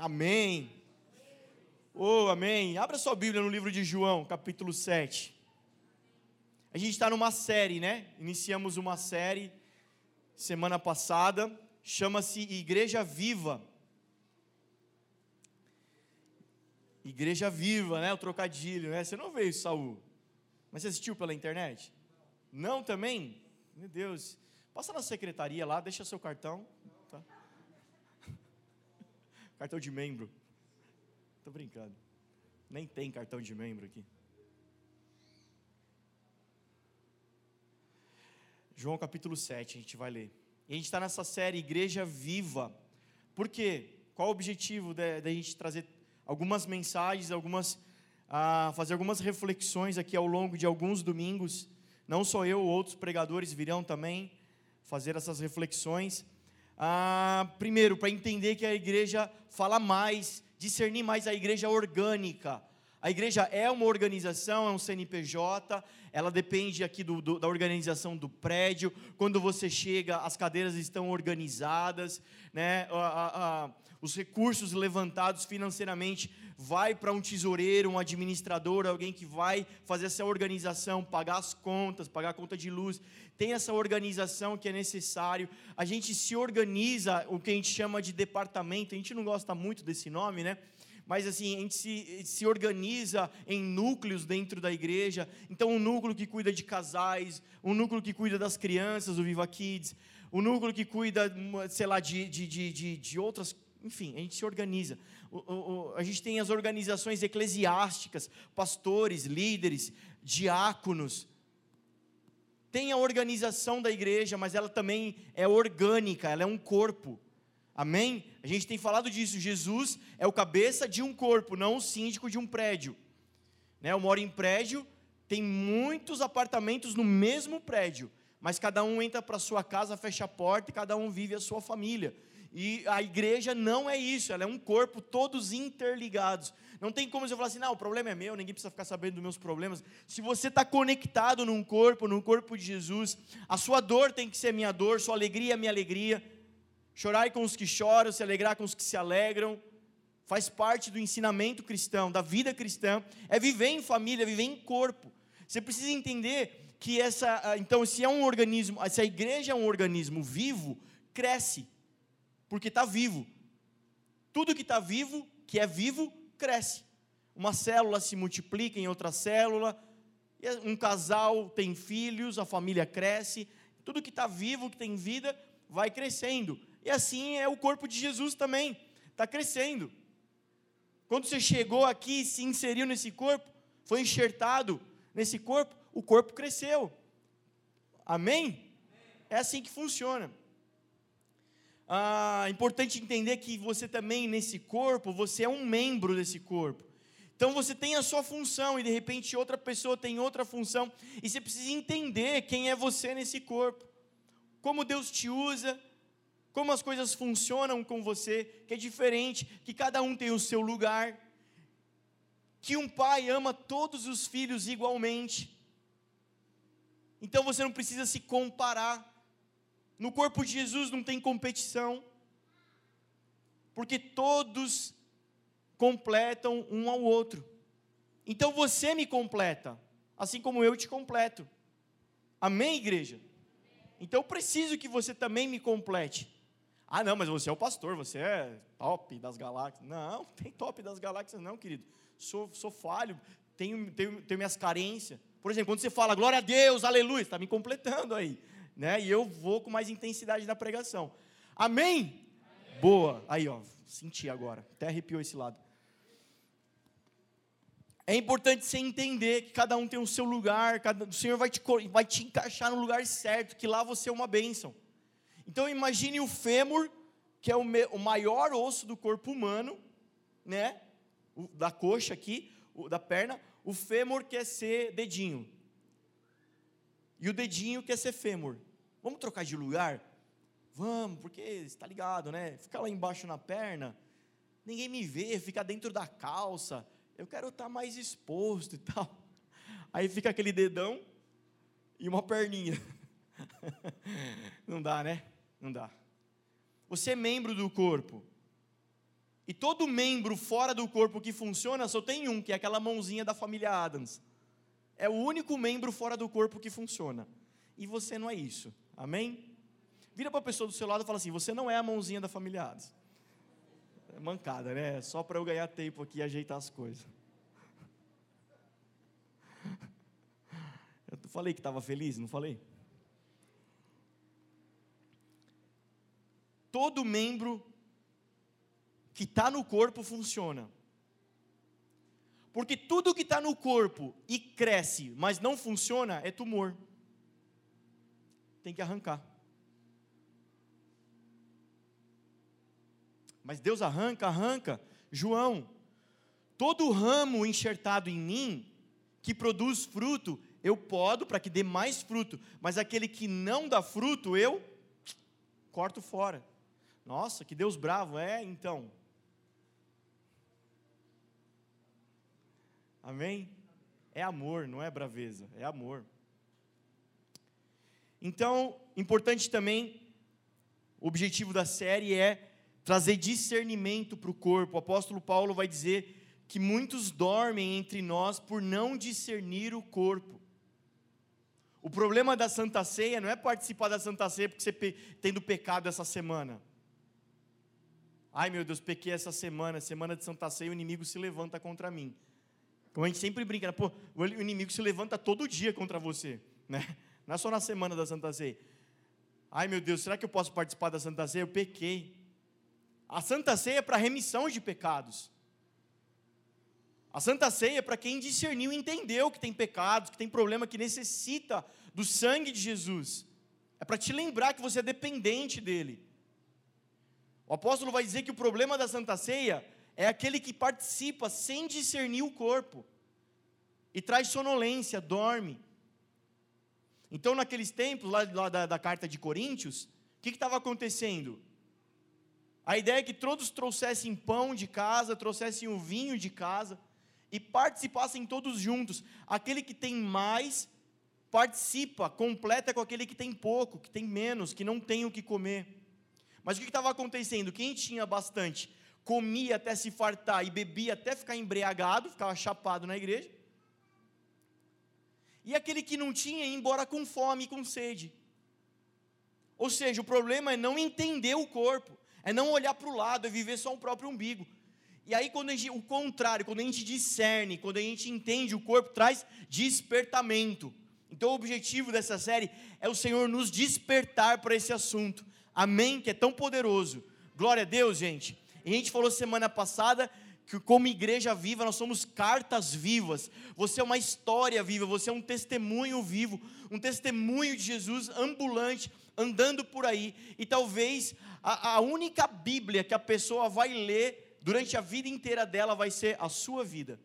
Amém. Oh, amém. Abra sua Bíblia no livro de João, capítulo 7. A gente está numa série, né? Iniciamos uma série semana passada, chama-se Igreja Viva. Igreja Viva, né? O trocadilho, né? Você não veio, Saul. Mas você assistiu pela internet? Não também? Meu Deus. Passa na secretaria lá, deixa seu cartão. Cartão de membro. Tô brincando. Nem tem cartão de membro aqui. João capítulo 7, a gente vai ler. E a gente está nessa série Igreja Viva. Por quê? Qual o objetivo da gente trazer algumas mensagens, algumas, ah, fazer algumas reflexões aqui ao longo de alguns domingos? Não só eu, outros pregadores virão também fazer essas reflexões. Ah, primeiro, para entender que a igreja fala mais, discernir mais a igreja orgânica. A igreja é uma organização, é um CNPJ, ela depende aqui do, do, da organização do prédio. Quando você chega, as cadeiras estão organizadas, né? A, a, os recursos levantados financeiramente vai para um tesoureiro, um administrador, alguém que vai fazer essa organização, pagar as contas, pagar a conta de luz. Tem essa organização que é necessário. A gente se organiza, o que a gente chama de departamento. A gente não gosta muito desse nome, né? mas assim, a gente se, se organiza em núcleos dentro da igreja. Então, um núcleo que cuida de casais, um núcleo que cuida das crianças, o Viva Kids, um núcleo que cuida, sei lá, de, de, de, de, outras. Enfim, a gente se organiza. A gente tem as organizações eclesiásticas, pastores, líderes, diáconos. Tem a organização da igreja, mas ela também é orgânica, ela é um corpo. Amém? A gente tem falado disso. Jesus é o cabeça de um corpo, não o síndico de um prédio. Né? Eu moro em prédio, tem muitos apartamentos no mesmo prédio, mas cada um entra para sua casa, fecha a porta e cada um vive a sua família. E a igreja não é isso, ela é um corpo, todos interligados. Não tem como você falar assim, não, o problema é meu, ninguém precisa ficar sabendo dos meus problemas. Se você está conectado num corpo, num corpo de Jesus, a sua dor tem que ser minha dor, sua alegria é minha alegria Chorai com os que choram, se alegrar com os que se alegram. Faz parte do ensinamento cristão, da vida cristã. É viver em família, viver em corpo. Você precisa entender que essa. Então, se é um organismo, se a igreja é um organismo vivo, cresce. Porque está vivo. Tudo que está vivo, que é vivo, cresce. Uma célula se multiplica em outra célula. Um casal tem filhos, a família cresce. Tudo que está vivo, que tem vida, vai crescendo. E assim é o corpo de Jesus também, está crescendo. Quando você chegou aqui e se inseriu nesse corpo, foi enxertado nesse corpo, o corpo cresceu. Amém? É assim que funciona. Ah, importante entender que você também nesse corpo, você é um membro desse corpo. Então você tem a sua função e de repente outra pessoa tem outra função e você precisa entender quem é você nesse corpo. Como Deus te usa, como as coisas funcionam com você, que é diferente, que cada um tem o seu lugar, que um pai ama todos os filhos igualmente. Então você não precisa se comparar. No corpo de Jesus não tem competição, porque todos completam um ao outro. Então você me completa, assim como eu te completo. Amém, igreja? Então eu preciso que você também me complete. Ah, não, mas você é o pastor, você é top das galáxias. Não, tem top das galáxias, não, querido. Sou, sou falho, tenho, tenho, tenho minhas carências. Por exemplo, quando você fala glória a Deus, aleluia, está me completando aí. Né? E eu vou com mais intensidade na pregação. Amém? Amém? Boa. Aí, ó, senti agora. Até arrepiou esse lado. É importante você entender que cada um tem o seu lugar, cada, o Senhor vai te, vai te encaixar no lugar certo, que lá você é uma bênção. Então imagine o fêmur, que é o, me, o maior osso do corpo humano, né? O, da coxa aqui, o, da perna. O fêmur quer ser dedinho. E o dedinho quer ser fêmur. Vamos trocar de lugar? Vamos, porque está ligado, né? Ficar lá embaixo na perna, ninguém me vê, fica dentro da calça. Eu quero estar mais exposto e tal. Aí fica aquele dedão e uma perninha. Não dá, né? Não dá. Você é membro do corpo. E todo membro fora do corpo que funciona só tem um, que é aquela mãozinha da família Adams. É o único membro fora do corpo que funciona. E você não é isso. Amém? Vira para a pessoa do seu lado e fala assim: Você não é a mãozinha da família. É mancada, né? Só para eu ganhar tempo aqui e ajeitar as coisas. Eu falei que estava feliz, não falei? Todo membro que está no corpo funciona. Porque tudo que está no corpo e cresce, mas não funciona, é tumor. Tem que arrancar. Mas Deus arranca, arranca. João, todo ramo enxertado em mim, que produz fruto, eu podo para que dê mais fruto, mas aquele que não dá fruto, eu corto fora. Nossa, que Deus bravo, é então. Amém? É amor, não é braveza, é amor. Então, importante também, o objetivo da série é trazer discernimento para o corpo. O apóstolo Paulo vai dizer que muitos dormem entre nós por não discernir o corpo. O problema da Santa Ceia não é participar da Santa Ceia porque você tendo pecado essa semana. Ai meu Deus, pequei essa semana, semana de Santa Ceia, o inimigo se levanta contra mim. Como a gente sempre brinca, né? pô, o inimigo se levanta todo dia contra você, né? Não é só na semana da Santa Ceia. Ai meu Deus, será que eu posso participar da Santa Ceia? Eu pequei. A Santa Ceia é para remissão de pecados. A Santa Ceia é para quem discerniu e entendeu que tem pecados, que tem problema, que necessita do sangue de Jesus. É para te lembrar que você é dependente dele. O apóstolo vai dizer que o problema da Santa Ceia é aquele que participa sem discernir o corpo e traz sonolência, dorme. Então, naqueles tempos, lá, lá da, da, carta de Coríntios, o que estava acontecendo? A ideia é que todos trouxessem pão de casa, trouxessem o vinho de casa e participassem todos juntos. Aquele que tem mais participa, completa com aquele que tem pouco, que tem menos, que não tem o que comer. Mas o que estava acontecendo? Quem tinha bastante comia até se fartar e bebia até ficar embriagado, ficava chapado na igreja. E aquele que não tinha ia embora com fome e com sede. Ou seja, o problema é não entender o corpo, é não olhar para o lado, é viver só o próprio umbigo. E aí, quando gente, o contrário, quando a gente discerne, quando a gente entende o corpo, traz despertamento. Então, o objetivo dessa série é o Senhor nos despertar para esse assunto. Amém? Que é tão poderoso. Glória a Deus, gente. E a gente falou semana passada que, como igreja viva, nós somos cartas vivas. Você é uma história viva, você é um testemunho vivo, um testemunho de Jesus ambulante, andando por aí. E talvez a, a única Bíblia que a pessoa vai ler durante a vida inteira dela vai ser a sua vida.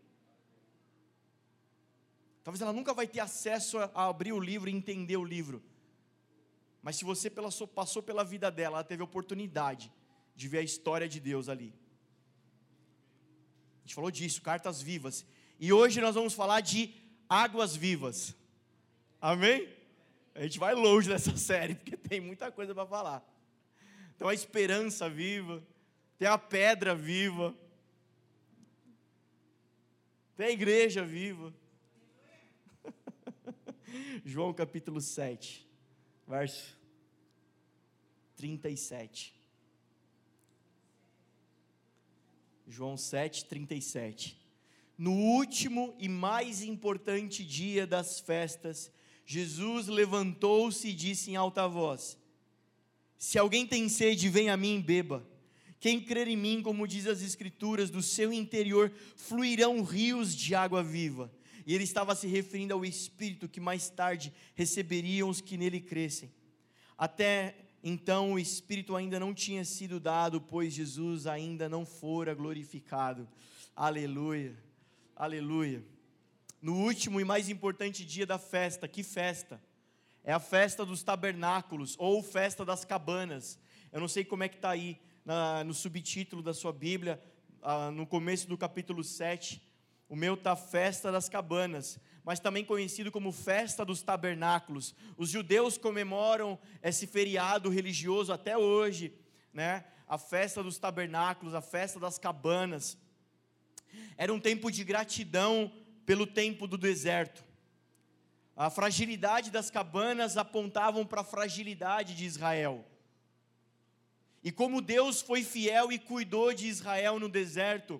Talvez ela nunca vai ter acesso a abrir o livro e entender o livro. Mas se você passou pela vida dela, ela teve oportunidade de ver a história de Deus ali. A gente falou disso, cartas vivas. E hoje nós vamos falar de águas vivas. Amém? A gente vai longe dessa série, porque tem muita coisa para falar. Então a esperança viva, tem a pedra viva, tem a igreja viva. João capítulo 7, verso 37. João 7,37. No último e mais importante dia das festas, Jesus levantou-se e disse em alta voz: Se alguém tem sede, vem a mim e beba. Quem crer em mim, como diz as Escrituras, do seu interior fluirão rios de água viva. E ele estava se referindo ao Espírito que mais tarde receberiam os que nele crescem. Até então o Espírito ainda não tinha sido dado, pois Jesus ainda não fora glorificado. Aleluia, aleluia. No último e mais importante dia da festa, que festa? É a festa dos tabernáculos, ou festa das cabanas. Eu não sei como é que está aí na, no subtítulo da sua Bíblia, ah, no começo do capítulo 7. O meu está Festa das Cabanas mas também conhecido como Festa dos Tabernáculos. Os judeus comemoram esse feriado religioso até hoje, né? a festa dos tabernáculos, a festa das cabanas. Era um tempo de gratidão pelo tempo do deserto. A fragilidade das cabanas apontavam para a fragilidade de Israel. E como Deus foi fiel e cuidou de Israel no deserto,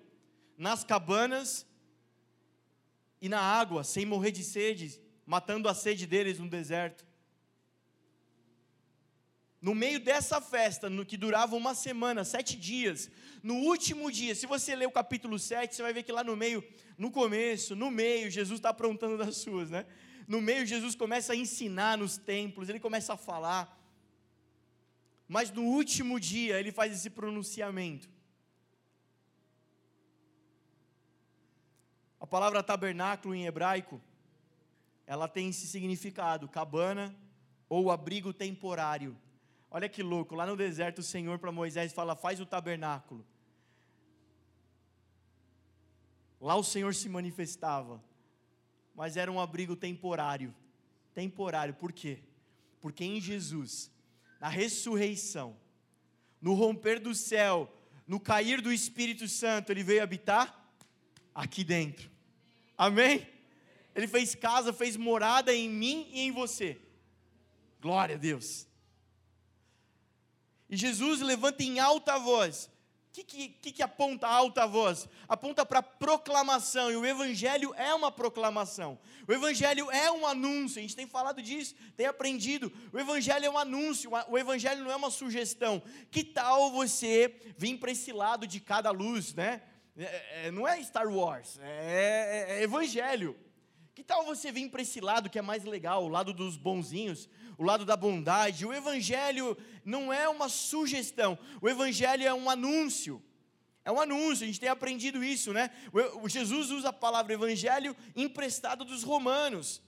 nas cabanas e na água, sem morrer de sede, matando a sede deles no deserto. No meio dessa festa, no que durava uma semana, sete dias, no último dia, se você ler o capítulo 7, você vai ver que lá no meio, no começo, no meio, Jesus está aprontando das suas, né? No meio, Jesus começa a ensinar nos templos, ele começa a falar. Mas no último dia, ele faz esse pronunciamento. Palavra tabernáculo em hebraico, ela tem esse significado, cabana ou abrigo temporário. Olha que louco, lá no deserto o Senhor para Moisés fala: faz o tabernáculo. Lá o Senhor se manifestava, mas era um abrigo temporário. Temporário, por quê? Porque em Jesus, na ressurreição, no romper do céu, no cair do Espírito Santo, ele veio habitar aqui dentro. Amém? Ele fez casa, fez morada em mim e em você. Glória a Deus. E Jesus levanta em alta voz. O que, que, que, aponta a alta voz? Aponta para proclamação, e o Evangelho é uma proclamação. O Evangelho é um anúncio, a gente tem falado disso, tem aprendido. O Evangelho é um anúncio, o Evangelho não é uma sugestão. Que tal você vir para esse lado de cada luz, né? É, é, não é Star Wars, é, é, é Evangelho. Que tal você vir para esse lado que é mais legal, o lado dos bonzinhos, o lado da bondade? O Evangelho não é uma sugestão, o Evangelho é um anúncio. É um anúncio, a gente tem aprendido isso, né? O Jesus usa a palavra Evangelho emprestado dos romanos.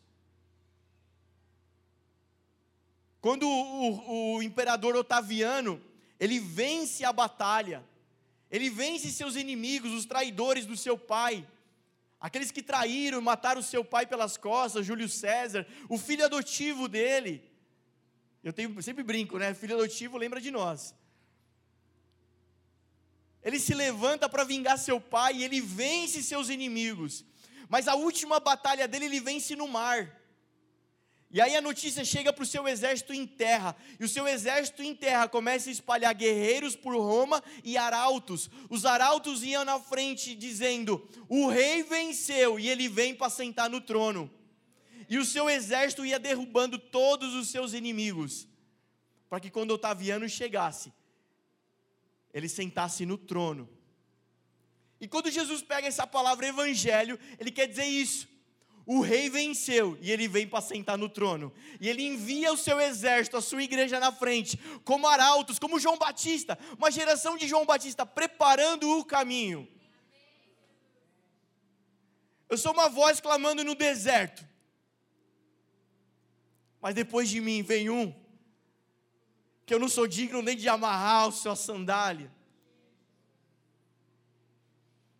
Quando o, o, o imperador Otaviano ele vence a batalha, ele vence seus inimigos, os traidores do seu pai. Aqueles que traíram, mataram seu pai pelas costas, Júlio César, o filho adotivo dele. Eu tenho, sempre brinco, né? Filho adotivo lembra de nós. Ele se levanta para vingar seu pai e ele vence seus inimigos. Mas a última batalha dele ele vence no mar. E aí a notícia chega para o seu exército em terra, e o seu exército em terra começa a espalhar guerreiros por Roma e arautos. Os arautos iam na frente dizendo: O rei venceu e ele vem para sentar no trono. E o seu exército ia derrubando todos os seus inimigos, para que quando Otaviano chegasse, ele sentasse no trono. E quando Jesus pega essa palavra evangelho, ele quer dizer isso o rei venceu e ele vem para sentar no trono. E ele envia o seu exército, a sua igreja na frente, como arautos, como João Batista, uma geração de João Batista preparando o caminho. Eu sou uma voz clamando no deserto. Mas depois de mim vem um que eu não sou digno nem de amarrar a sua sandália.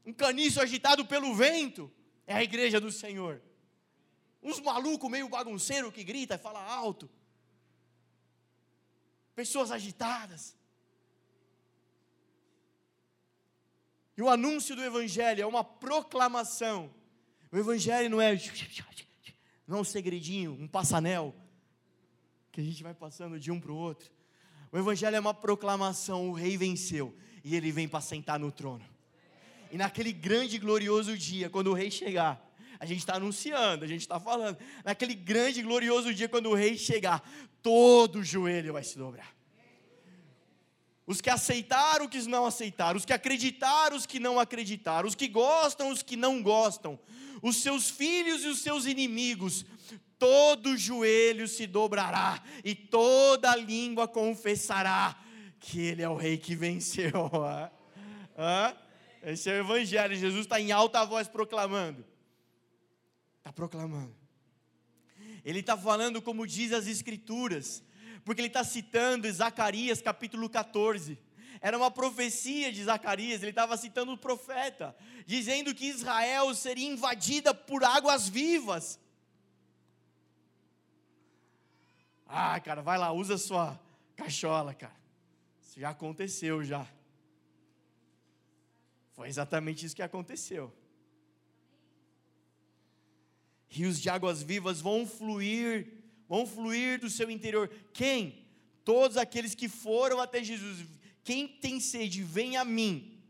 Um caniço agitado pelo vento é a igreja do Senhor. Uns malucos meio bagunceiro que grita e fala alto. Pessoas agitadas. E o anúncio do Evangelho é uma proclamação. O Evangelho não é, não é um segredinho, um passanel, que a gente vai passando de um para o outro. O Evangelho é uma proclamação: o rei venceu e ele vem para sentar no trono. E naquele grande e glorioso dia, quando o rei chegar, a gente está anunciando, a gente está falando. Naquele grande e glorioso dia, quando o rei chegar, todo o joelho vai se dobrar. Os que aceitaram, os que não aceitaram, os que acreditaram, os que não acreditaram, os que gostam, os que não gostam, os seus filhos e os seus inimigos, todo joelho se dobrará e toda língua confessará que Ele é o Rei que venceu. Esse é o Evangelho. Jesus está em alta voz proclamando. Está proclamando. Ele está falando como diz as Escrituras, porque ele está citando Zacarias capítulo 14. Era uma profecia de Zacarias, ele estava citando o profeta, dizendo que Israel seria invadida por águas vivas. Ah, cara, vai lá, usa sua cachola, cara. Isso já aconteceu já. Foi exatamente isso que aconteceu. Rios de águas vivas vão fluir, vão fluir do seu interior. Quem? Todos aqueles que foram até Jesus. Quem tem sede, vem a mim.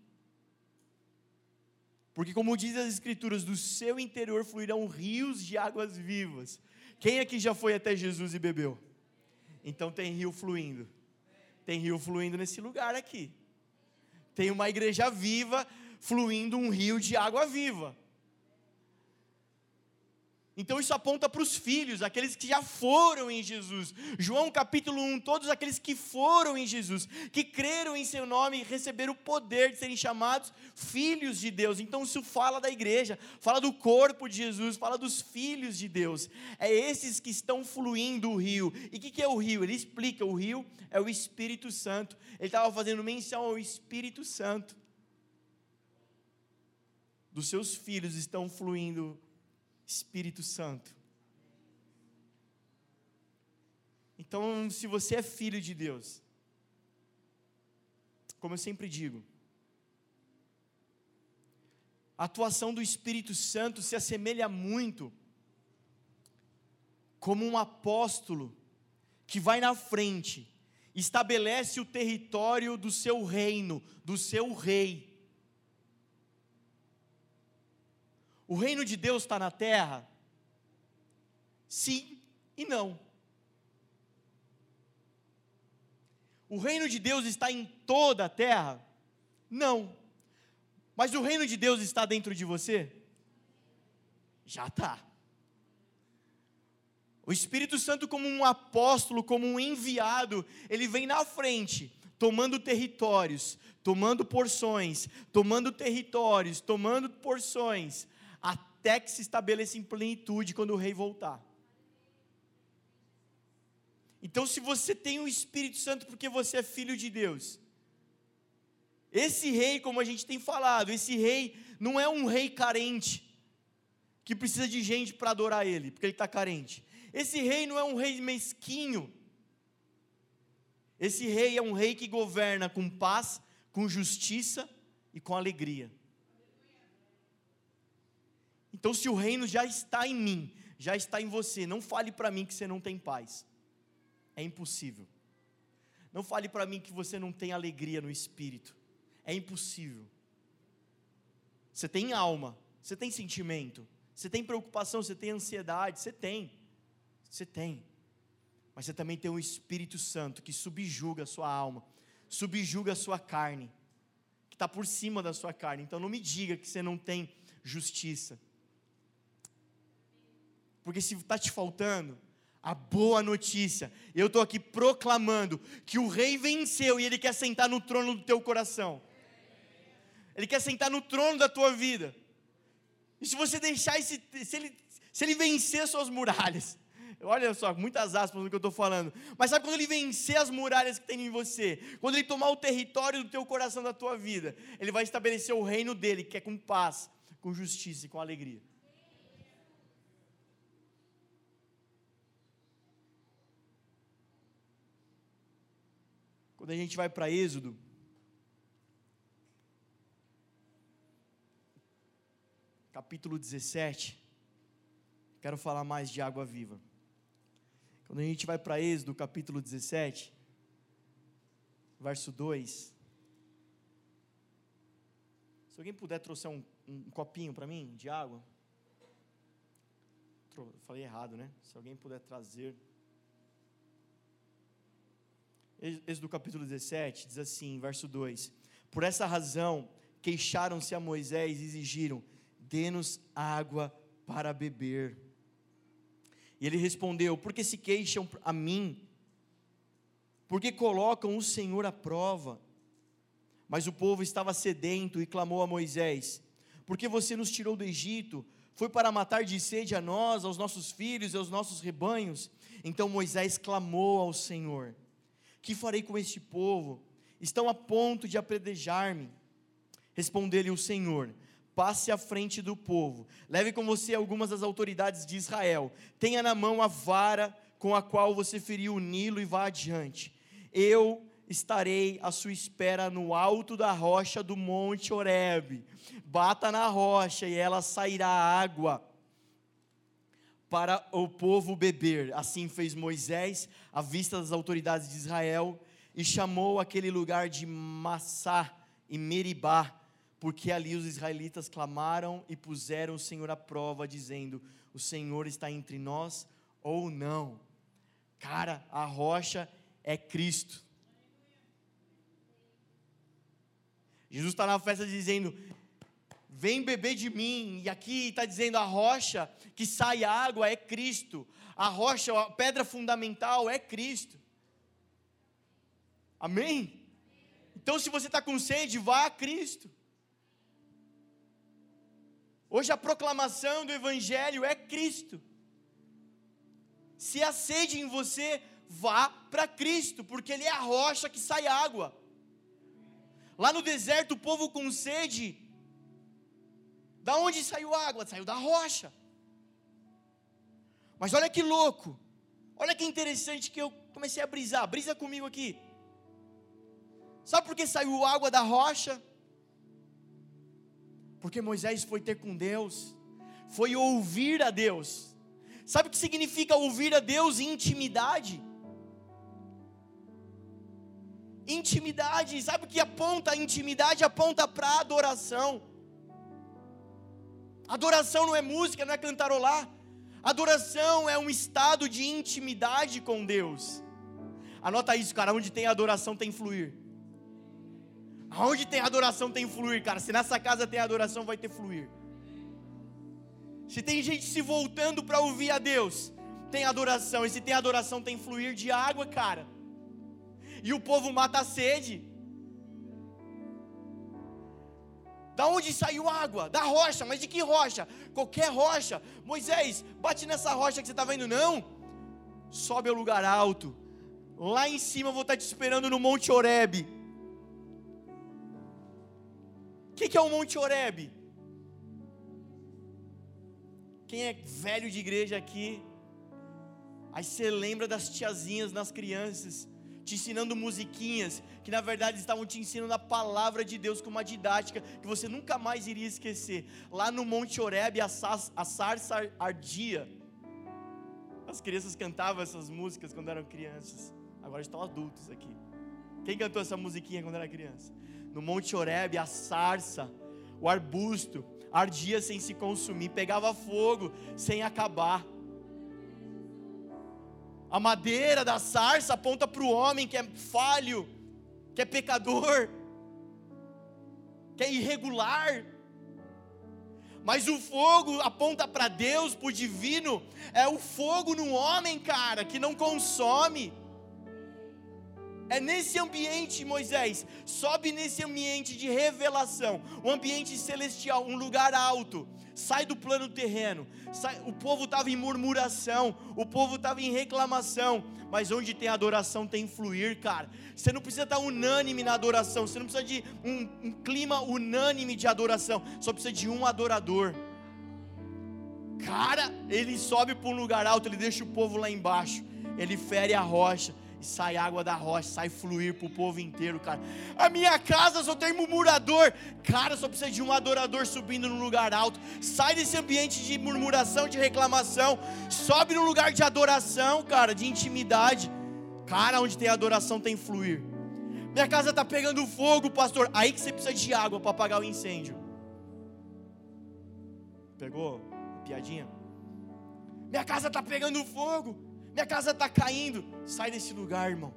Porque, como diz as Escrituras, do seu interior fluirão rios de águas vivas. Quem aqui já foi até Jesus e bebeu? Então tem rio fluindo. Tem rio fluindo nesse lugar aqui. Tem uma igreja viva fluindo um rio de água viva. Então isso aponta para os filhos, aqueles que já foram em Jesus. João capítulo 1, todos aqueles que foram em Jesus, que creram em seu nome e receberam o poder de serem chamados filhos de Deus. Então isso fala da igreja, fala do corpo de Jesus, fala dos filhos de Deus. É esses que estão fluindo o rio. E o que, que é o rio? Ele explica: o rio é o Espírito Santo. Ele estava fazendo menção ao Espírito Santo. Dos seus filhos estão fluindo Espírito Santo. Então, se você é filho de Deus, como eu sempre digo, a atuação do Espírito Santo se assemelha muito como um apóstolo que vai na frente, estabelece o território do seu reino, do seu rei. O reino de Deus está na terra? Sim e não. O reino de Deus está em toda a terra? Não. Mas o reino de Deus está dentro de você? Já está. O Espírito Santo, como um apóstolo, como um enviado, ele vem na frente, tomando territórios, tomando porções, tomando territórios, tomando porções, até que se estabeleça em plenitude quando o rei voltar. Então, se você tem o Espírito Santo porque você é filho de Deus, esse rei, como a gente tem falado, esse rei não é um rei carente, que precisa de gente para adorar ele, porque ele está carente. Esse rei não é um rei mesquinho. Esse rei é um rei que governa com paz, com justiça e com alegria. Então, se o reino já está em mim, já está em você, não fale para mim que você não tem paz. É impossível. Não fale para mim que você não tem alegria no espírito. É impossível. Você tem alma, você tem sentimento, você tem preocupação, você tem ansiedade, você tem. Você tem. Mas você também tem o Espírito Santo que subjuga a sua alma, subjuga a sua carne, que está por cima da sua carne. Então não me diga que você não tem justiça, porque se está te faltando, a boa notícia, eu estou aqui proclamando que o rei venceu e ele quer sentar no trono do teu coração. Ele quer sentar no trono da tua vida. E se você deixar esse, se ele, se ele vencer suas muralhas, olha só, muitas aspas no que eu estou falando, mas sabe quando ele vencer as muralhas que tem em você, quando ele tomar o território do teu coração, da tua vida, ele vai estabelecer o reino dele, que é com paz, com justiça e com alegria. Quando a gente vai para Êxodo, capítulo 17, quero falar mais de água viva. Quando a gente vai para Êxodo, capítulo 17, verso 2. Se alguém puder trouxer um, um copinho para mim de água. Falei errado, né? Se alguém puder trazer. Êxodo capítulo 17 diz assim, verso 2: Por essa razão queixaram-se a Moisés e exigiram: Dê-nos água para beber. E ele respondeu: Por que se queixam a mim? Porque colocam o Senhor à prova. Mas o povo estava sedento e clamou a Moisés: Porque você nos tirou do Egito? Foi para matar de sede a nós, aos nossos filhos e aos nossos rebanhos? Então Moisés clamou ao Senhor. Que farei com este povo? Estão a ponto de apredejar-me. Respondeu-lhe o Senhor: Passe à frente do povo, leve com você algumas das autoridades de Israel, tenha na mão a vara com a qual você feriu o Nilo e vá adiante. Eu estarei à sua espera no alto da rocha do monte Horebe. Bata na rocha e ela sairá água para o povo beber. Assim fez Moisés à vista das autoridades de Israel e chamou aquele lugar de Massá e Meribá, porque ali os israelitas clamaram e puseram o Senhor à prova, dizendo: O Senhor está entre nós ou não. Cara, a rocha é Cristo. Jesus está na festa dizendo: Vem beber de mim. E aqui está dizendo: a rocha que sai água é Cristo. A rocha, a pedra fundamental é Cristo. Amém? Então, se você está com sede, vá a Cristo. Hoje a proclamação do Evangelho é Cristo. Se há sede em você, vá para Cristo, porque Ele é a rocha que sai água. Lá no deserto, o povo com sede, da onde saiu água? Saiu da rocha. Mas olha que louco, olha que interessante que eu comecei a brisar, brisa comigo aqui. Sabe por que saiu água da rocha? Porque Moisés foi ter com Deus, foi ouvir a Deus. Sabe o que significa ouvir a Deus? Intimidade. Intimidade, sabe o que aponta? A intimidade aponta para adoração. Adoração não é música, não é cantarolar. Adoração é um estado de intimidade com Deus. Anota isso, cara. Onde tem adoração tem fluir. Aonde tem adoração tem fluir, cara. Se nessa casa tem adoração, vai ter fluir. Se tem gente se voltando para ouvir a Deus, tem adoração. E se tem adoração, tem fluir de água, cara. E o povo mata a sede. Da onde saiu água? Da rocha, mas de que rocha? Qualquer rocha. Moisés, bate nessa rocha que você está vendo, não? Sobe ao lugar alto. Lá em cima eu vou estar tá te esperando no Monte Oreb. O que, que é o Monte Oreb? Quem é velho de igreja aqui? Aí você lembra das tiazinhas nas crianças, te ensinando musiquinhas, que na verdade estavam te ensinando a palavra de Deus com uma didática que você nunca mais iria esquecer. Lá no Monte Oreb, a, sarça ardia. As crianças cantavam essas músicas quando eram crianças. Agora estão adultos aqui. Quem cantou essa musiquinha quando era criança? No Monte Oreb, a sarça, o arbusto, ardia sem se consumir, pegava fogo sem acabar. A madeira da sarça aponta para o homem que é falho, que é pecador, que é irregular. Mas o fogo aponta para Deus, para o divino. É o fogo no homem, cara, que não consome. É nesse ambiente, Moisés, sobe nesse ambiente de revelação, um ambiente celestial, um lugar alto. Sai do plano terreno. Sai, o povo estava em murmuração, o povo estava em reclamação. Mas onde tem adoração tem fluir, cara. Você não precisa estar unânime na adoração, você não precisa de um, um clima unânime de adoração, só precisa de um adorador. Cara, ele sobe para um lugar alto, ele deixa o povo lá embaixo, ele fere a rocha e sai água da rocha, sai fluir para o povo inteiro, cara. A minha casa só tem murmurador, cara, só precisa de um adorador subindo no lugar alto. Sai desse ambiente de murmuração, de reclamação, sobe no lugar de adoração, cara, de intimidade. Cara, onde tem adoração tem fluir. Minha casa está pegando fogo, pastor. Aí que você precisa de água para apagar o incêndio. Pegou? Piadinha? Minha casa está pegando fogo minha casa está caindo. Sai desse lugar, irmão.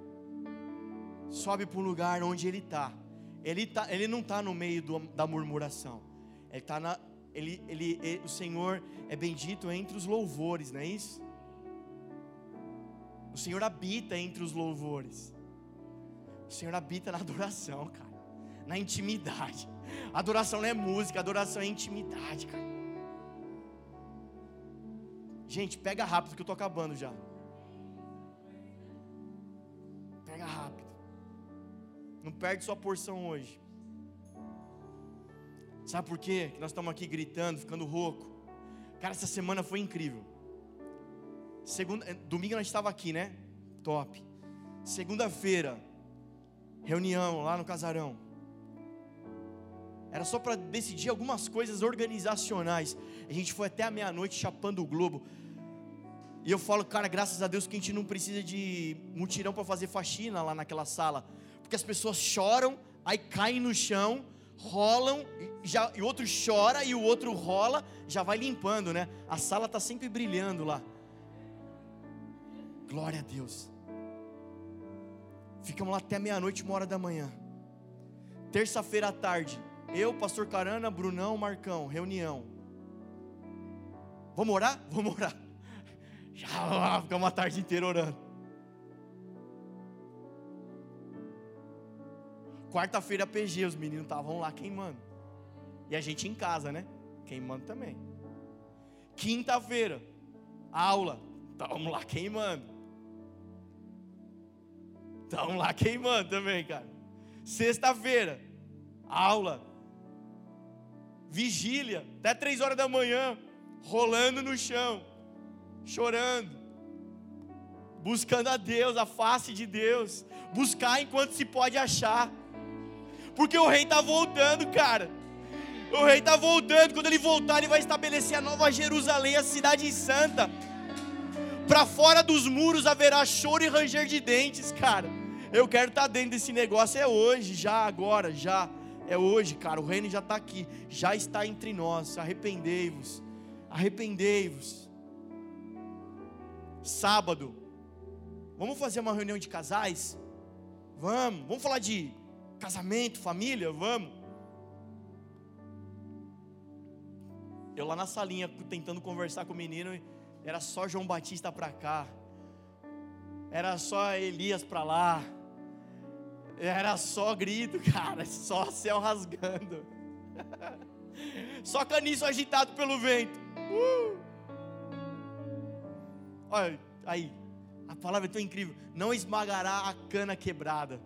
Sobe para um lugar onde ele está. Ele, tá, ele não está no meio do, da murmuração. Ele está na. Ele, ele, ele, o Senhor é bendito entre os louvores, não é isso? O Senhor habita entre os louvores. O Senhor habita na adoração, cara. Na intimidade. Adoração não é música, adoração é intimidade, cara. Gente, pega rápido que eu estou acabando já. Pega rápido. Não perde sua porção hoje. Sabe por quê? Que nós estamos aqui gritando, ficando rouco. Cara, essa semana foi incrível. Segunda, eh, domingo nós estava aqui, né? Top. Segunda-feira, Reunião lá no casarão. Era só para decidir algumas coisas organizacionais. A gente foi até a meia-noite chapando o globo. E eu falo, cara, graças a Deus que a gente não precisa de mutirão para fazer faxina lá naquela sala. Porque as pessoas choram, aí caem no chão, rolam, já, e o outro chora e o outro rola, já vai limpando, né? A sala está sempre brilhando lá. Glória a Deus. Ficamos lá até meia-noite, uma hora da manhã. Terça-feira à tarde, eu, pastor Carana, Brunão, Marcão, reunião. Vamos orar? Vamos orar. Já ficamos a tarde inteira orando. Quarta-feira PG, os meninos estavam lá queimando. E a gente em casa, né? Queimando também. Quinta-feira, aula. Estávamos lá queimando. Estávamos lá queimando também, cara. Sexta-feira, aula. Vigília, até três horas da manhã, rolando no chão, chorando, buscando a Deus, a face de Deus, buscar enquanto se pode achar, porque o rei está voltando, cara. O rei está voltando. Quando ele voltar, ele vai estabelecer a nova Jerusalém, a cidade santa. Para fora dos muros haverá choro e ranger de dentes, cara. Eu quero estar tá dentro desse negócio. É hoje, já, agora, já. É hoje, cara. O reino já está aqui. Já está entre nós. Arrependei-vos. Arrependei-vos. Sábado. Vamos fazer uma reunião de casais? Vamos. Vamos falar de casamento, família? Vamos. Eu lá na salinha tentando conversar com o menino, era só João Batista para cá, era só Elias para lá, era só grito, cara, só céu rasgando, só caniço agitado pelo vento. Uh! Olha, aí, a palavra é tão incrível: não esmagará a cana quebrada.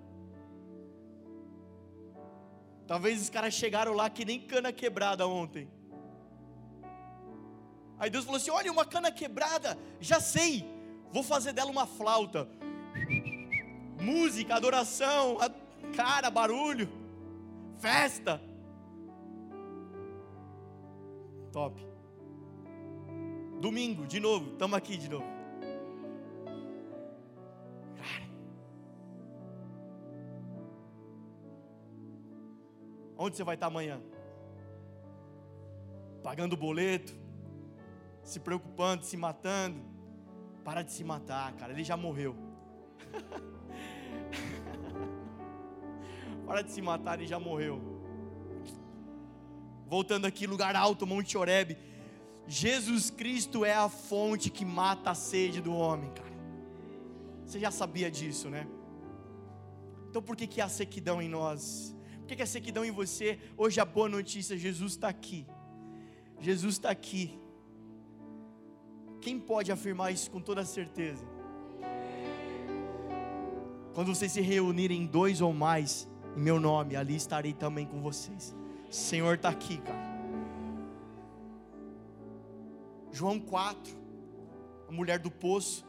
Talvez os caras chegaram lá que nem cana quebrada ontem. Aí Deus falou assim: olha, uma cana quebrada, já sei, vou fazer dela uma flauta. Música, adoração, cara, barulho, festa. Top. Domingo, de novo, estamos aqui de novo. Onde você vai estar amanhã? Pagando boleto, se preocupando, se matando. Para de se matar, cara, ele já morreu. Para de se matar, ele já morreu. Voltando aqui, lugar alto, Monte Oreb. Jesus Cristo é a fonte que mata a sede do homem, cara. Você já sabia disso, né? Então por que, que há sequidão em nós? Por que, há sequidão em você? Hoje a boa notícia, Jesus está aqui. Jesus está aqui. Quem pode afirmar isso com toda certeza? Quando vocês se reunirem dois ou mais em meu nome, ali estarei também com vocês. O Senhor está aqui, cara. João 4, a mulher do poço.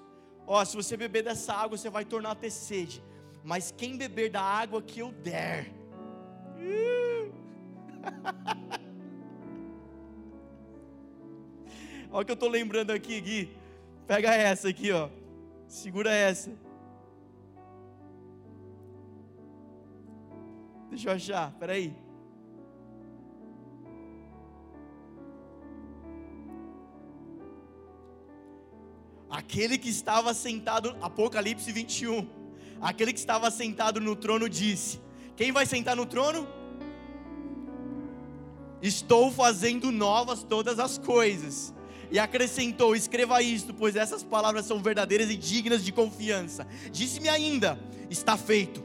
Ó, se você beber dessa água, você vai tornar a ter sede. Mas quem beber da água que eu der. Olha o que eu estou lembrando aqui, Gui. Pega essa aqui, ó. Segura essa. Deixa eu achar, peraí. Aquele que estava sentado, Apocalipse 21. Aquele que estava sentado no trono disse: Quem vai sentar no trono? Estou fazendo novas todas as coisas e acrescentou: Escreva isto, pois essas palavras são verdadeiras e dignas de confiança. Disse-me ainda: Está feito.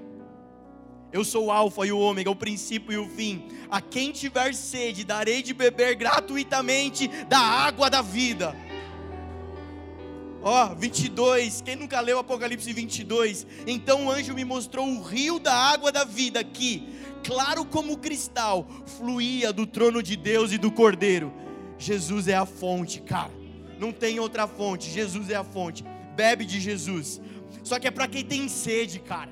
Eu sou o Alfa e o Ômega, o princípio e o fim. A quem tiver sede, darei de beber gratuitamente da água da vida. Ó, oh, 22, quem nunca leu Apocalipse 22? Então o anjo me mostrou o rio da água da vida que, claro como cristal, fluía do trono de Deus e do Cordeiro Jesus é a fonte, cara. Não tem outra fonte. Jesus é a fonte. Bebe de Jesus. Só que é para quem tem sede, cara.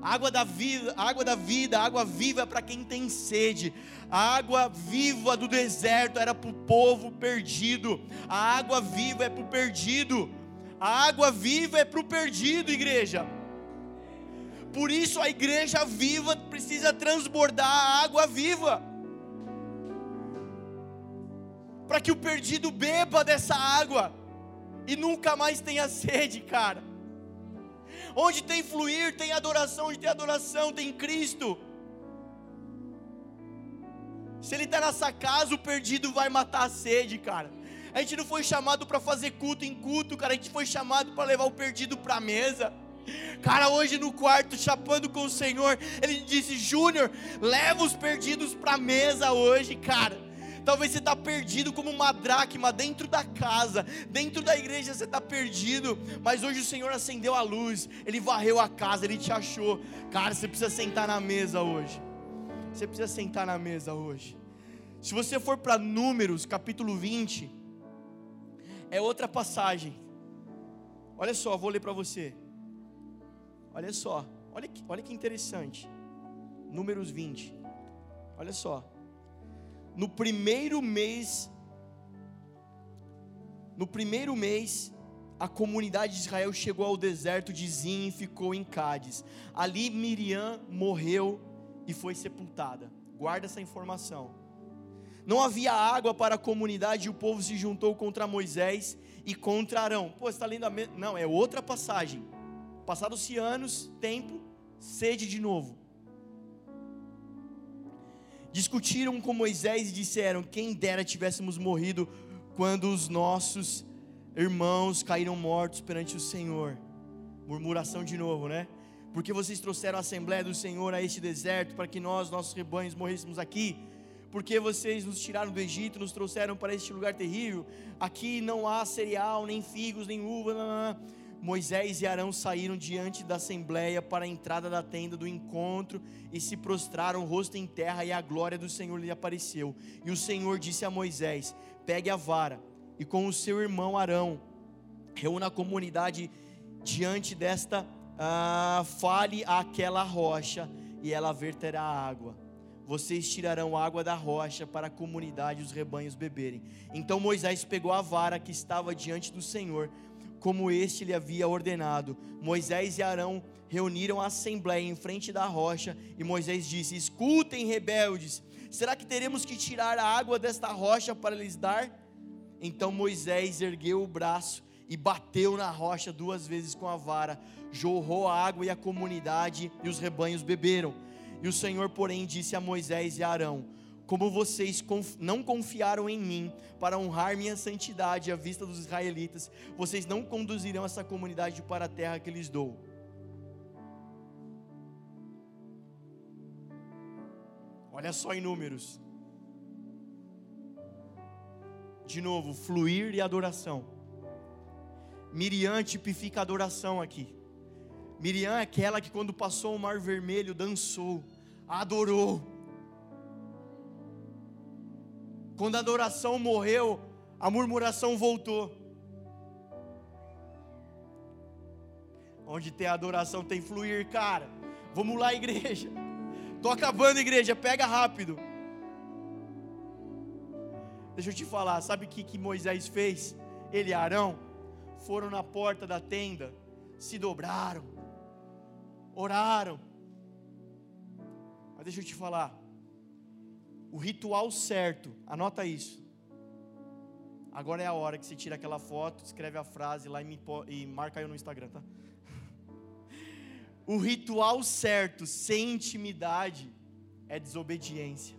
Água da vida, água da vida, água viva é para quem tem sede. A água viva do deserto era para o povo perdido. A água viva é para o perdido. A água viva é para o perdido, igreja. Por isso a igreja viva precisa transbordar a água viva. Para que o perdido beba dessa água e nunca mais tenha sede, cara. Onde tem fluir, tem adoração, onde tem adoração, tem Cristo. Se ele está nessa casa, o perdido vai matar a sede, cara. A gente não foi chamado para fazer culto em culto, cara. A gente foi chamado para levar o perdido para a mesa. Cara, hoje no quarto, chapando com o Senhor, ele disse: Júnior, leva os perdidos para a mesa hoje, cara. Talvez você está perdido como uma dracma dentro da casa, dentro da igreja você está perdido, mas hoje o Senhor acendeu a luz, Ele varreu a casa, Ele te achou. Cara, você precisa sentar na mesa hoje. Você precisa sentar na mesa hoje. Se você for para Números, capítulo 20, é outra passagem. Olha só, vou ler para você. Olha só, olha que, olha que interessante. Números 20. Olha só no primeiro mês, no primeiro mês, a comunidade de Israel chegou ao deserto de Zin e ficou em Cádiz. Ali Miriam morreu e foi sepultada. Guarda essa informação. Não havia água para a comunidade e o povo se juntou contra Moisés e contra Arão. Pô, você está lendo a mesma. Não, é outra passagem. Passados-se anos, tempo, sede de novo discutiram com Moisés e disseram: Quem dera tivéssemos morrido quando os nossos irmãos caíram mortos perante o Senhor. Murmuração de novo, né? Porque vocês trouxeram a Assembleia do Senhor a este deserto para que nós, nossos rebanhos, morrêssemos aqui? Porque vocês nos tiraram do Egito, nos trouxeram para este lugar terrível? Aqui não há cereal, nem figos, nem uva. Não, não, não. Moisés e Arão saíram diante da assembleia para a entrada da tenda do encontro e se prostraram rosto em terra e a glória do Senhor lhe apareceu. E o Senhor disse a Moisés: Pegue a vara e com o seu irmão Arão reúna a comunidade diante desta ah, fale àquela rocha e ela verterá água. Vocês tirarão água da rocha para a comunidade e os rebanhos beberem. Então Moisés pegou a vara que estava diante do Senhor como este lhe havia ordenado. Moisés e Arão reuniram a assembleia em frente da rocha, e Moisés disse: Escutem, rebeldes, será que teremos que tirar a água desta rocha para lhes dar? Então Moisés ergueu o braço e bateu na rocha duas vezes com a vara, jorrou a água e a comunidade e os rebanhos beberam. E o Senhor, porém, disse a Moisés e a Arão: como vocês não confiaram em mim para honrar minha santidade à vista dos israelitas, vocês não conduzirão essa comunidade para a terra que lhes dou. Olha só em números. De novo, fluir e adoração. Miriam tipifica adoração aqui. Miriam é aquela que, quando passou o mar vermelho, dançou, adorou quando a adoração morreu, a murmuração voltou. Onde tem adoração tem fluir, cara. Vamos lá, igreja. Tô acabando, igreja, pega rápido. Deixa eu te falar, sabe o que, que Moisés fez? Ele e Arão foram na porta da tenda, se dobraram, oraram. Mas deixa eu te falar, o ritual certo, anota isso. Agora é a hora que você tira aquela foto, escreve a frase lá e, me, e marca eu no Instagram, tá? O ritual certo, sem intimidade, é desobediência.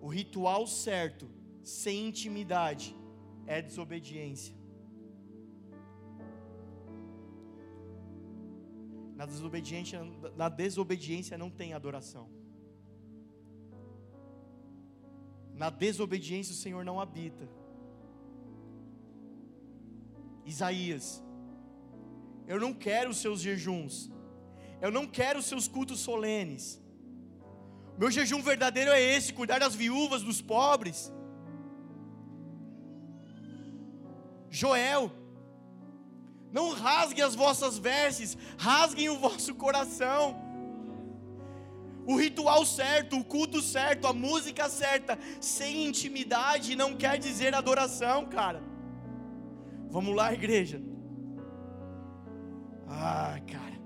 O ritual certo, sem intimidade, é desobediência. Na desobediência, na desobediência não tem adoração. Na desobediência o Senhor não habita. Isaías, eu não quero os seus jejuns, eu não quero os seus cultos solenes. Meu jejum verdadeiro é esse: cuidar das viúvas, dos pobres. Joel, não rasguem as vossas vestes, rasguem o vosso coração. O ritual certo, o culto certo, a música certa, sem intimidade não quer dizer adoração, cara. Vamos lá, igreja. Ah, cara.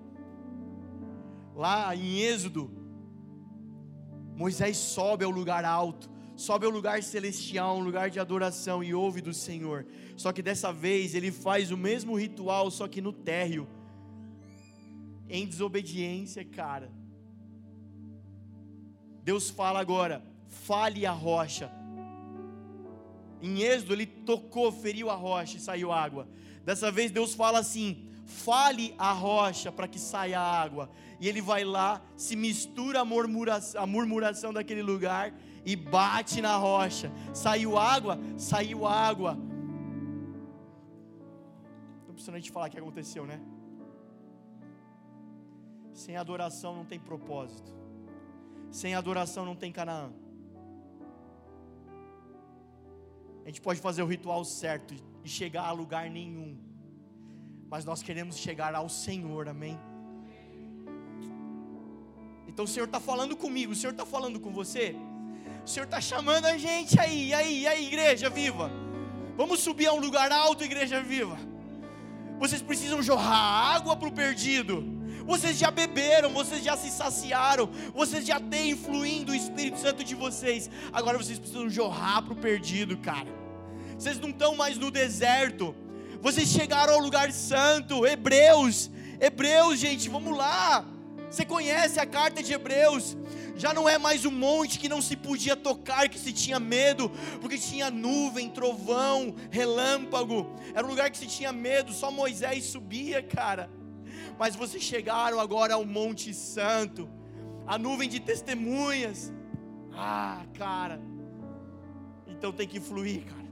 Lá em Êxodo, Moisés sobe ao lugar alto, sobe ao lugar celestial, um lugar de adoração e ouve do Senhor. Só que dessa vez ele faz o mesmo ritual, só que no térreo, em desobediência, cara. Deus fala agora: fale a rocha. Em Êxodo ele tocou, feriu a rocha e saiu água. Dessa vez Deus fala assim: fale a rocha para que saia água. E ele vai lá, se mistura a murmuração, a murmuração daquele lugar e bate na rocha. Saiu água, saiu água. Não precisa nem te falar o que aconteceu, né? Sem adoração não tem propósito. Sem adoração não tem Canaã. A gente pode fazer o ritual certo e chegar a lugar nenhum mas nós queremos chegar ao Senhor, amém? Então o Senhor está falando comigo, o Senhor está falando com você, o Senhor está chamando a gente aí, aí, aí, igreja viva. Vamos subir a um lugar alto, igreja viva. Vocês precisam jorrar água para o perdido. Vocês já beberam, vocês já se saciaram, vocês já têm fluindo o Espírito Santo de vocês. Agora vocês precisam jorrar para o perdido, cara. Vocês não estão mais no deserto. Vocês chegaram ao lugar santo, Hebreus. Hebreus, gente, vamos lá. Você conhece a carta de Hebreus? Já não é mais um monte que não se podia tocar, que se tinha medo, porque tinha nuvem, trovão, relâmpago. Era um lugar que se tinha medo, só Moisés subia, cara. Mas vocês chegaram agora ao Monte Santo, a nuvem de testemunhas. Ah, cara. Então tem que fluir, cara.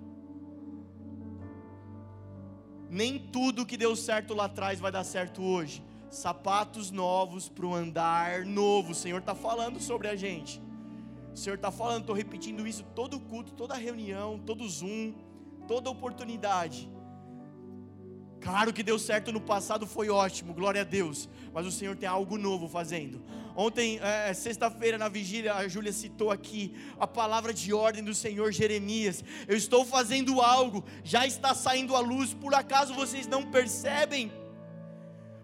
Nem tudo que deu certo lá atrás vai dar certo hoje. Sapatos novos para o andar novo. O Senhor está falando sobre a gente. O Senhor está falando, estou repetindo isso todo culto, toda reunião, todo Zoom, toda oportunidade. Claro que deu certo no passado, foi ótimo, glória a Deus. Mas o Senhor tem algo novo fazendo. Ontem, é, sexta-feira, na vigília, a Júlia citou aqui a palavra de ordem do Senhor Jeremias. Eu estou fazendo algo, já está saindo à luz, por acaso vocês não percebem?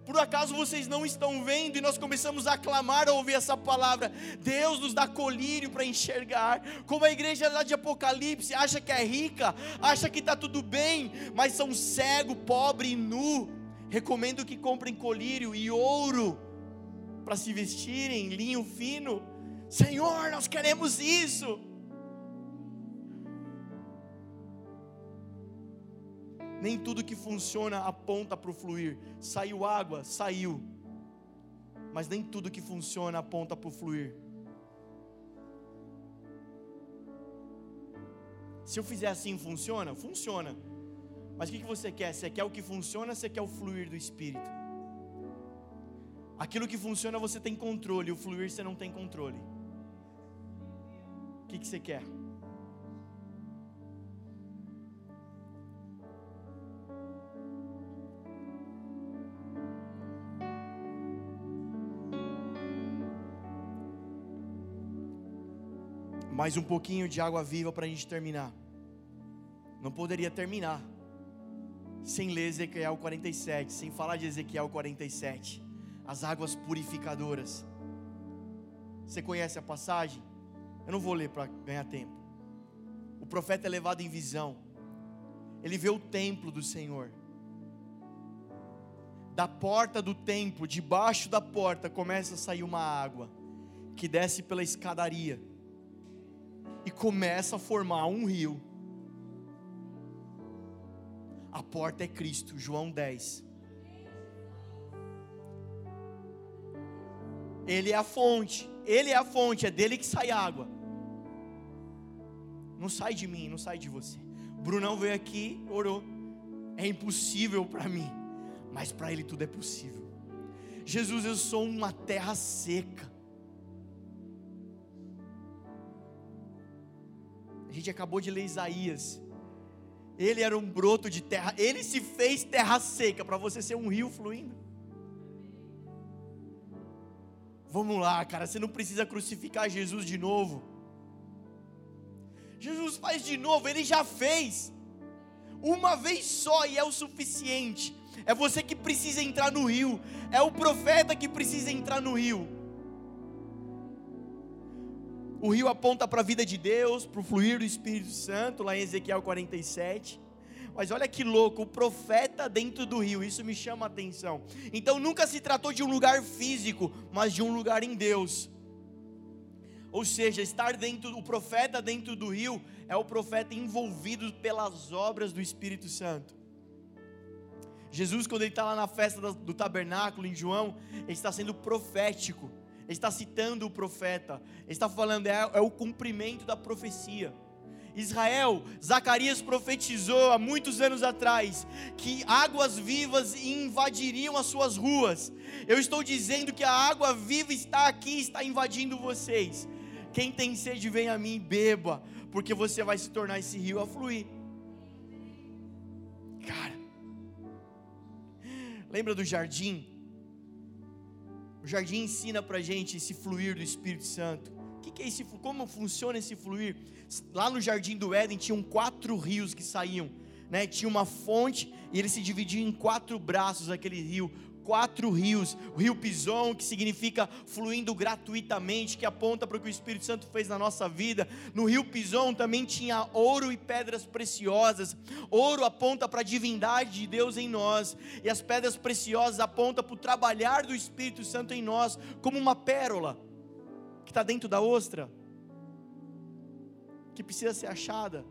Por acaso vocês não estão vendo? E nós começamos a clamar ao ouvir essa palavra. Deus nos dá colírio para enxergar. Como a igreja lá de Apocalipse acha que é rica, acha que está tudo bem, mas são cego, pobre e nu. Recomendo que comprem colírio e ouro para se vestirem, linho fino. Senhor, nós queremos isso. Nem tudo que funciona aponta para o fluir. Saiu água, saiu. Mas nem tudo que funciona aponta para o fluir. Se eu fizer assim, funciona? Funciona. Mas o que você quer? Você quer o que funciona ou você quer o fluir do Espírito? Aquilo que funciona você tem controle, o fluir você não tem controle. O que, que você quer? Mais um pouquinho de água viva para a gente terminar. Não poderia terminar sem ler Ezequiel 47, sem falar de Ezequiel 47, as águas purificadoras. Você conhece a passagem? Eu não vou ler para ganhar tempo. O profeta é levado em visão, ele vê o templo do Senhor. Da porta do templo, debaixo da porta, começa a sair uma água que desce pela escadaria e começa a formar um rio. A porta é Cristo, João 10. Ele é a fonte, ele é a fonte, é dele que sai água. Não sai de mim, não sai de você. Brunão veio aqui, orou. É impossível para mim, mas para ele tudo é possível. Jesus, eu sou uma terra seca. Gente acabou de ler Isaías. Ele era um broto de terra, ele se fez terra seca para você ser um rio fluindo. Vamos lá, cara, você não precisa crucificar Jesus de novo. Jesus faz de novo, ele já fez. Uma vez só e é o suficiente. É você que precisa entrar no rio, é o profeta que precisa entrar no rio. O rio aponta para a vida de Deus, para o fluir do Espírito Santo, lá em Ezequiel 47. Mas olha que louco, o profeta dentro do rio, isso me chama a atenção. Então nunca se tratou de um lugar físico, mas de um lugar em Deus. Ou seja, estar dentro, o profeta dentro do rio é o profeta envolvido pelas obras do Espírito Santo. Jesus, quando ele está lá na festa do tabernáculo em João, ele está sendo profético, ele está citando o profeta, ele está falando, é, é o cumprimento da profecia. Israel, Zacarias profetizou há muitos anos atrás que águas vivas invadiriam as suas ruas. Eu estou dizendo que a água viva está aqui, está invadindo vocês. Quem tem sede, vem a mim beba, porque você vai se tornar esse rio a fluir. Cara, lembra do jardim? O jardim ensina para gente esse fluir do Espírito Santo. Que, que é esse? Como funciona esse fluir? Lá no jardim do Éden tinham quatro rios que saíam, né? Tinha uma fonte e ele se dividia em quatro braços aquele rio, quatro rios. O rio Pison, que significa fluindo gratuitamente, que aponta para o que o Espírito Santo fez na nossa vida. No rio Pison também tinha ouro e pedras preciosas. Ouro aponta para a divindade de Deus em nós, e as pedras preciosas apontam para o trabalhar do Espírito Santo em nós, como uma pérola que está dentro da ostra que precisa ser achada.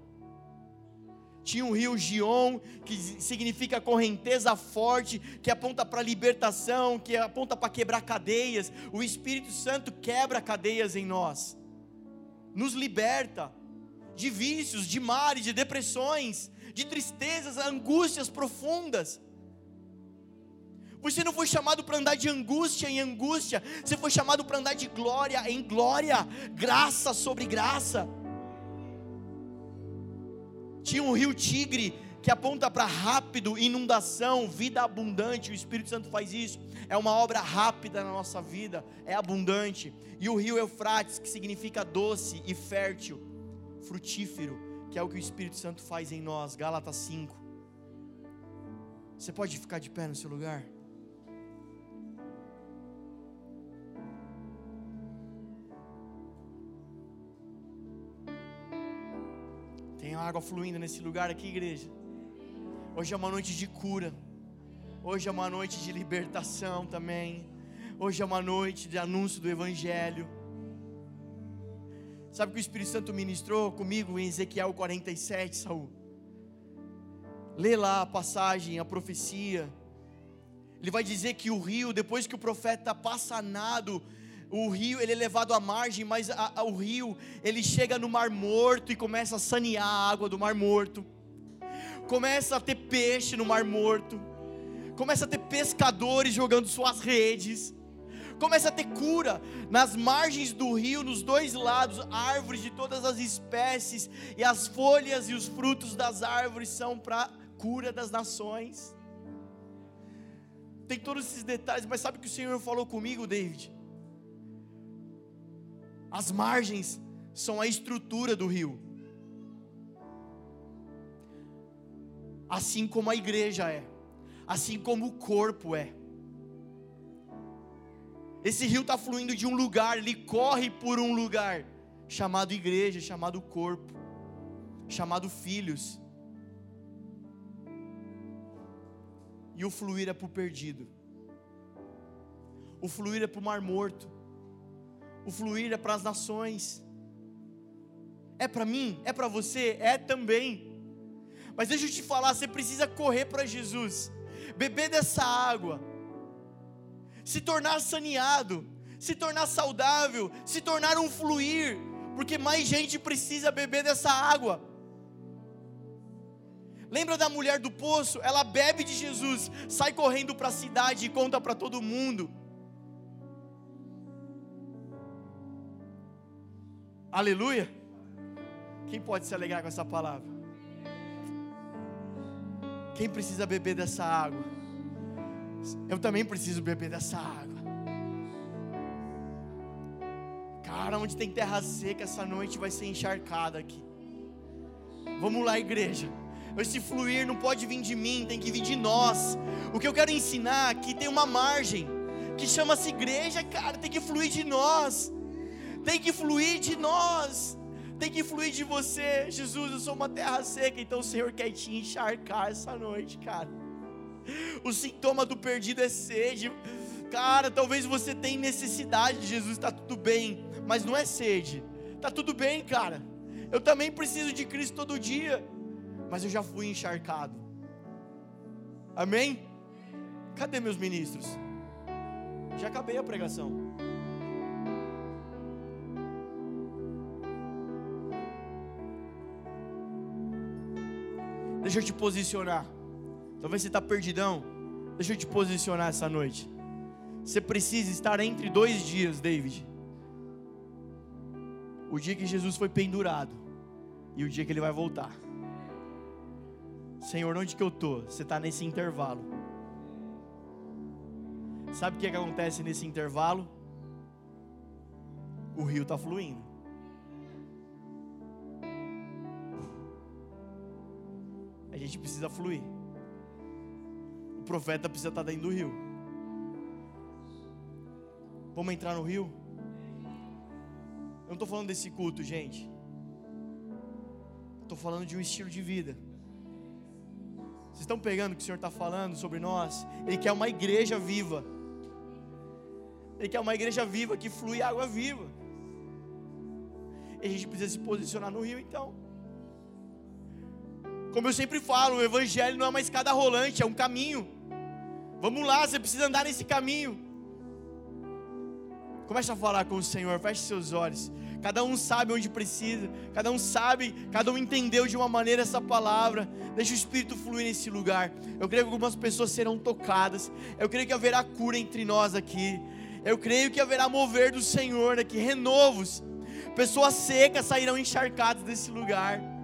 Tinha o rio Gion, que significa correnteza forte, que aponta para libertação, que aponta para quebrar cadeias. O Espírito Santo quebra cadeias em nós, nos liberta de vícios, de mares, de depressões, de tristezas, angústias profundas. Você não foi chamado para andar de angústia em angústia, você foi chamado para andar de glória em glória, graça sobre graça. Tinha um rio Tigre que aponta para rápido, inundação, vida abundante. O Espírito Santo faz isso. É uma obra rápida na nossa vida, é abundante. E o rio Eufrates, que significa doce e fértil, frutífero, que é o que o Espírito Santo faz em nós. Gálatas 5. Você pode ficar de pé no seu lugar? Tem água fluindo nesse lugar aqui, igreja. Hoje é uma noite de cura. Hoje é uma noite de libertação também. Hoje é uma noite de anúncio do Evangelho. Sabe o que o Espírito Santo ministrou comigo em Ezequiel 47, Saul? Lê lá a passagem, a profecia. Ele vai dizer que o rio, depois que o profeta passa nado o rio ele é levado à margem, mas a, a, o rio ele chega no Mar Morto e começa a sanear a água do Mar Morto. Começa a ter peixe no Mar Morto. Começa a ter pescadores jogando suas redes. Começa a ter cura nas margens do rio, nos dois lados, árvores de todas as espécies, e as folhas e os frutos das árvores são para cura das nações. Tem todos esses detalhes, mas sabe o que o Senhor falou comigo, David? As margens são a estrutura do rio. Assim como a igreja é, assim como o corpo é. Esse rio está fluindo de um lugar, ele corre por um lugar chamado igreja, chamado corpo, chamado filhos. E o fluir é para o perdido, o fluir é para o mar morto, o fluir é para as nações. É para mim? É para você? É também. Mas deixa eu te falar, você precisa correr para Jesus, beber dessa água, se tornar saneado, se tornar saudável, se tornar um fluir, porque mais gente precisa beber dessa água. Lembra da mulher do poço? Ela bebe de Jesus, sai correndo para a cidade e conta para todo mundo. Aleluia. Quem pode se alegrar com essa palavra? Quem precisa beber dessa água? Eu também preciso beber dessa água. Cara, onde tem terra seca essa noite vai ser encharcada aqui. Vamos lá, igreja. Esse fluir não pode vir de mim, tem que vir de nós. O que eu quero ensinar aqui tem uma margem que chama-se igreja, cara, tem que fluir de nós. Tem que fluir de nós. Tem que fluir de você. Jesus, eu sou uma terra seca, então o Senhor quer te encharcar essa noite, cara. O sintoma do perdido é sede. Cara, talvez você tenha necessidade de Jesus, está tudo bem, mas não é sede. Está tudo bem, cara. Eu também preciso de Cristo todo dia, mas eu já fui encharcado. Amém? Cadê meus ministros? Já acabei a pregação. Deixa eu te posicionar. Talvez você está perdidão. Deixa eu te posicionar essa noite. Você precisa estar entre dois dias, David. O dia que Jesus foi pendurado e o dia que ele vai voltar. Senhor, onde que eu estou? Você está nesse intervalo. Sabe o que, é que acontece nesse intervalo? O rio está fluindo. A gente precisa fluir. O profeta precisa estar dentro do rio. Vamos entrar no rio? Eu não estou falando desse culto, gente. Estou falando de um estilo de vida. Vocês estão pegando o que o Senhor está falando sobre nós? Ele quer uma igreja viva. Ele quer uma igreja viva que flui água viva. E a gente precisa se posicionar no rio, então. Como eu sempre falo, o Evangelho não é uma escada rolante, é um caminho. Vamos lá, você precisa andar nesse caminho. Comece a falar com o Senhor, feche seus olhos. Cada um sabe onde precisa, cada um sabe, cada um entendeu de uma maneira essa palavra. Deixa o Espírito fluir nesse lugar. Eu creio que algumas pessoas serão tocadas. Eu creio que haverá cura entre nós aqui. Eu creio que haverá mover do Senhor aqui, renovos. Pessoas secas sairão encharcadas desse lugar.